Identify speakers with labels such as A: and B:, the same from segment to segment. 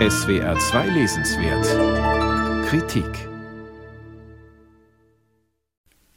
A: SWR 2 Lesenswert Kritik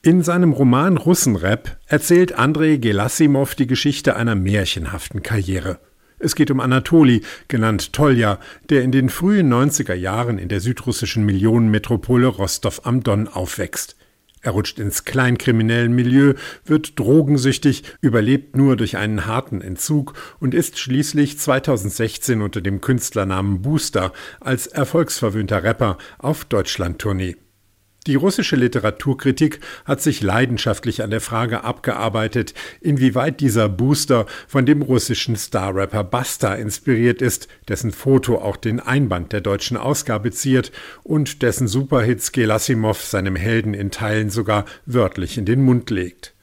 B: In seinem Roman Russenrap erzählt Andrei Gelassimow die Geschichte einer märchenhaften Karriere. Es geht um Anatoli, genannt Tolja, der in den frühen 90er Jahren in der südrussischen Millionenmetropole Rostov am Don aufwächst. Er rutscht ins kleinkriminellen Milieu, wird drogensüchtig, überlebt nur durch einen harten Entzug und ist schließlich 2016 unter dem Künstlernamen Booster als erfolgsverwöhnter Rapper auf Deutschlandtournee. Die russische Literaturkritik hat sich leidenschaftlich an der Frage abgearbeitet, inwieweit dieser Booster von dem russischen Starrapper Basta inspiriert ist, dessen Foto auch den Einband der deutschen Ausgabe ziert und dessen Superhits Gelasimov seinem Helden in Teilen sogar wörtlich in den Mund legt.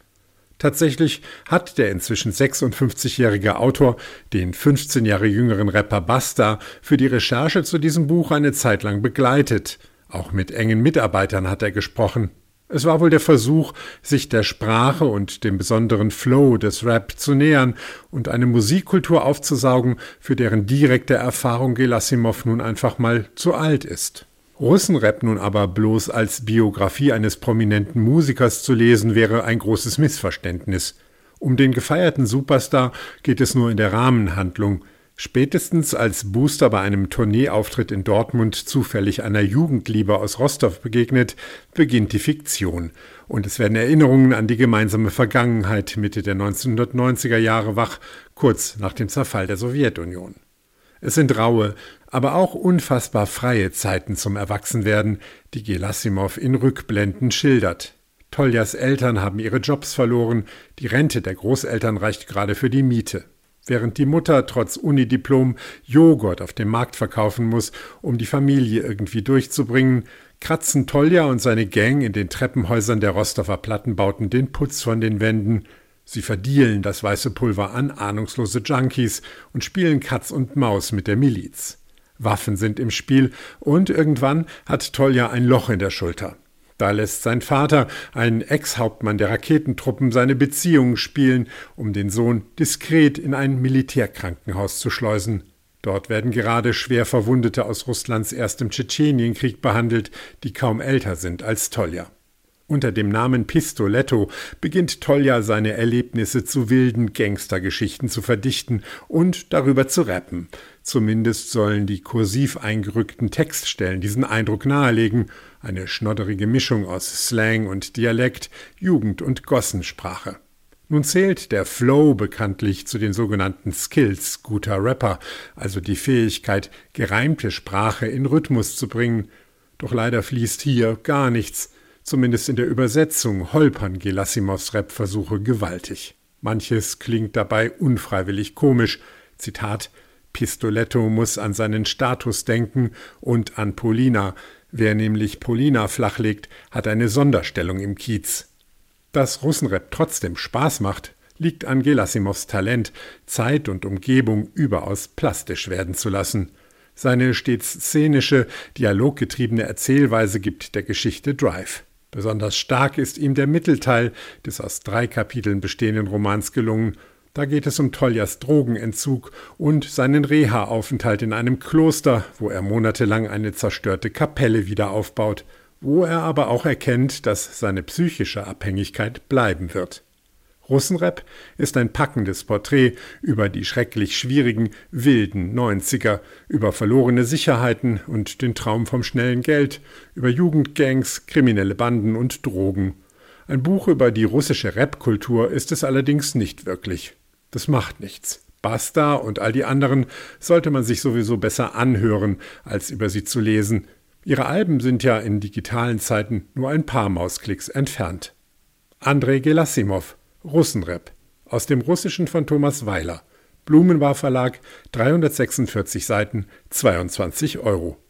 B: Tatsächlich hat der inzwischen 56-jährige Autor den 15 Jahre jüngeren Rapper Basta für die Recherche zu diesem Buch eine Zeit lang begleitet – auch mit engen Mitarbeitern hat er gesprochen. Es war wohl der Versuch, sich der Sprache und dem besonderen Flow des Rap zu nähern und eine Musikkultur aufzusaugen, für deren direkte Erfahrung Gelasimov nun einfach mal zu alt ist. Russenrap nun aber bloß als Biografie eines prominenten Musikers zu lesen, wäre ein großes Missverständnis. Um den gefeierten Superstar geht es nur in der Rahmenhandlung. Spätestens als Booster bei einem Tourneeauftritt in Dortmund zufällig einer Jugendliebe aus Rostov begegnet, beginnt die Fiktion. Und es werden Erinnerungen an die gemeinsame Vergangenheit Mitte der 1990er Jahre wach, kurz nach dem Zerfall der Sowjetunion. Es sind raue, aber auch unfassbar freie Zeiten zum Erwachsenwerden, die Gelasimov in Rückblenden schildert. Toljas Eltern haben ihre Jobs verloren, die Rente der Großeltern reicht gerade für die Miete. Während die Mutter trotz Unidiplom Joghurt auf dem Markt verkaufen muss, um die Familie irgendwie durchzubringen, kratzen Tolja und seine Gang in den Treppenhäusern der Rostover Plattenbauten den Putz von den Wänden. Sie verdielen das weiße Pulver an ahnungslose Junkies und spielen Katz und Maus mit der Miliz. Waffen sind im Spiel und irgendwann hat Tolja ein Loch in der Schulter. Da lässt sein Vater, ein Ex-Hauptmann der Raketentruppen, seine Beziehungen spielen, um den Sohn diskret in ein Militärkrankenhaus zu schleusen. Dort werden gerade schwer Verwundete aus Russlands erstem Tschetschenienkrieg behandelt, die kaum älter sind als Tolja. Unter dem Namen Pistoletto beginnt Tolja seine Erlebnisse zu wilden Gangstergeschichten zu verdichten und darüber zu rappen. Zumindest sollen die kursiv eingerückten Textstellen diesen Eindruck nahelegen, eine schnodderige Mischung aus Slang und Dialekt, Jugend- und Gossensprache. Nun zählt der Flow bekanntlich zu den sogenannten Skills guter Rapper, also die Fähigkeit, gereimte Sprache in Rhythmus zu bringen. Doch leider fließt hier gar nichts. Zumindest in der Übersetzung holpern Gelassimovs Rap-Versuche gewaltig. Manches klingt dabei unfreiwillig komisch. Zitat Pistoletto muss an seinen Status denken und an Polina. Wer nämlich Polina flachlegt, hat eine Sonderstellung im Kiez. Dass Russenrap trotzdem Spaß macht, liegt an Gelasimovs Talent, Zeit und Umgebung überaus plastisch werden zu lassen. Seine stets szenische, dialoggetriebene Erzählweise gibt der Geschichte Drive. Besonders stark ist ihm der Mittelteil des aus drei Kapiteln bestehenden Romans gelungen. Da geht es um Toljas Drogenentzug und seinen Reha-Aufenthalt in einem Kloster, wo er monatelang eine zerstörte Kapelle wieder aufbaut, wo er aber auch erkennt, dass seine psychische Abhängigkeit bleiben wird. Russenrap ist ein packendes Porträt über die schrecklich schwierigen, wilden Neunziger, über verlorene Sicherheiten und den Traum vom schnellen Geld, über Jugendgangs, kriminelle Banden und Drogen. Ein Buch über die russische Rapkultur ist es allerdings nicht wirklich. Das macht nichts. Basta und all die anderen sollte man sich sowieso besser anhören, als über sie zu lesen. Ihre Alben sind ja in digitalen Zeiten nur ein paar Mausklicks entfernt. Andrei Gelasimov Russenrap aus dem Russischen von Thomas Weiler. Blumenbar Verlag, 346 Seiten, 22 Euro.